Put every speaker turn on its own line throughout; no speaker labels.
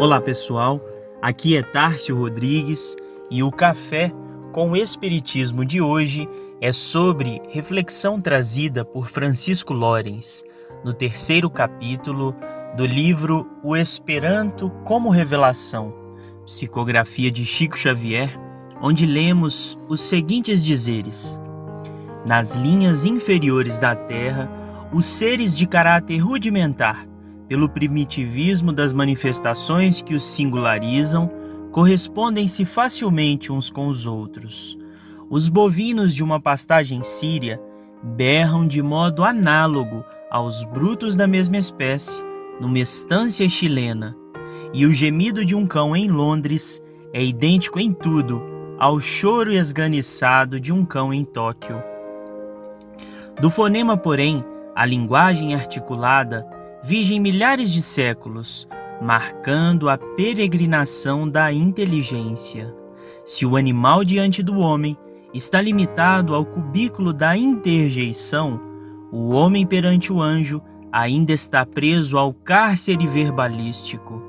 Olá pessoal, aqui é Tárcio Rodrigues e o café com o Espiritismo de hoje é sobre reflexão trazida por Francisco Lorenz no terceiro capítulo do livro O Esperanto como Revelação, psicografia de Chico Xavier, onde lemos os seguintes dizeres: Nas linhas inferiores da Terra, os seres de caráter rudimentar pelo primitivismo das manifestações que os singularizam, correspondem-se facilmente uns com os outros. Os bovinos de uma pastagem síria berram de modo análogo aos brutos da mesma espécie numa estância chilena, e o gemido de um cão em Londres é idêntico em tudo ao choro esganiçado de um cão em Tóquio. Do fonema, porém, a linguagem articulada vigem milhares de séculos, marcando a peregrinação da inteligência. Se o animal diante do homem está limitado ao cubículo da interjeição, o homem perante o anjo ainda está preso ao cárcere verbalístico.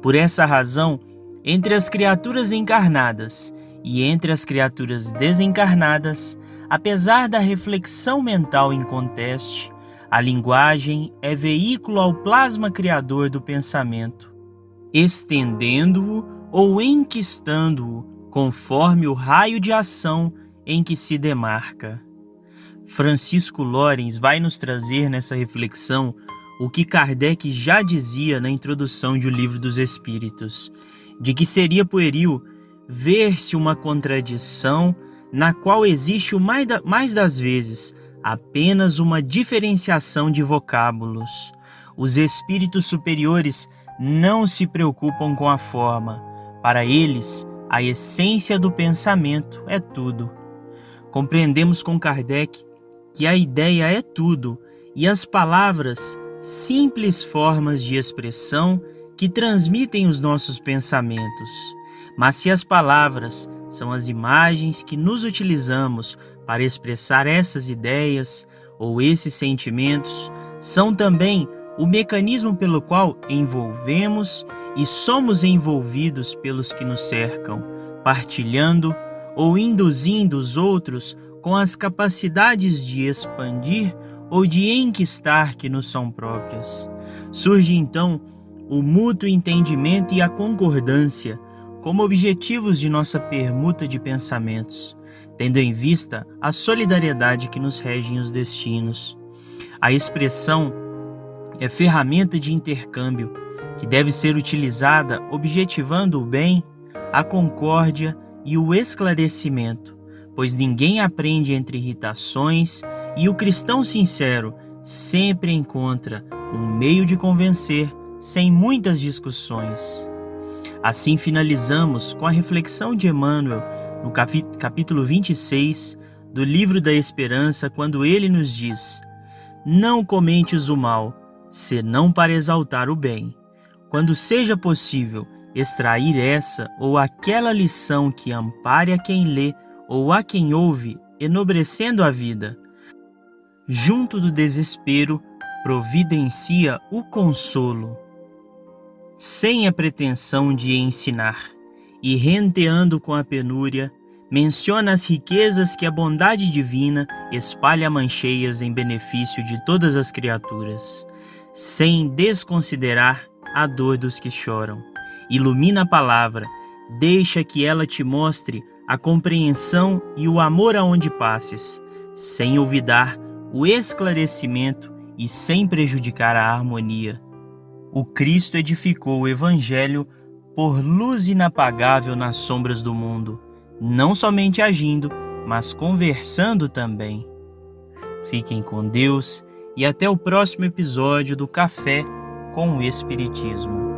Por essa razão, entre as criaturas encarnadas e entre as criaturas desencarnadas, apesar da reflexão mental em conteste, a linguagem é veículo ao plasma criador do pensamento, estendendo-o ou enquistando-o conforme o raio de ação em que se demarca. Francisco Lorenz vai nos trazer nessa reflexão o que Kardec já dizia na introdução de O Livro dos Espíritos, de que seria pueril ver-se uma contradição na qual existe o mais das vezes apenas uma diferenciação de vocábulos. Os espíritos superiores não se preocupam com a forma. Para eles, a essência do pensamento é tudo. Compreendemos com Kardec que a ideia é tudo e as palavras, simples formas de expressão que transmitem os nossos pensamentos. Mas se as palavras são as imagens que nos utilizamos para expressar essas ideias ou esses sentimentos, são também o mecanismo pelo qual envolvemos e somos envolvidos pelos que nos cercam, partilhando ou induzindo os outros com as capacidades de expandir ou de enquistar que nos são próprias. Surge então o mútuo entendimento e a concordância como objetivos de nossa permuta de pensamentos, tendo em vista a solidariedade que nos regem os destinos. A expressão é ferramenta de intercâmbio que deve ser utilizada objetivando o bem, a concórdia e o esclarecimento, pois ninguém aprende entre irritações e o cristão sincero sempre encontra um meio de convencer sem muitas discussões. Assim finalizamos com a reflexão de Emmanuel no capítulo 26 do Livro da Esperança, quando ele nos diz: Não comentes o mal, senão para exaltar o bem. Quando seja possível extrair essa ou aquela lição que ampare a quem lê ou a quem ouve, enobrecendo a vida. Junto do desespero, providencia o consolo sem a pretensão de ensinar, e renteando com a penúria, menciona as riquezas que a bondade divina espalha mancheias em benefício de todas as criaturas, sem desconsiderar a dor dos que choram. Ilumina a palavra, deixa que ela te mostre a compreensão e o amor aonde passes, sem olvidar o esclarecimento e sem prejudicar a harmonia o Cristo edificou o Evangelho por luz inapagável nas sombras do mundo, não somente agindo, mas conversando também. Fiquem com Deus e até o próximo episódio do Café com o Espiritismo.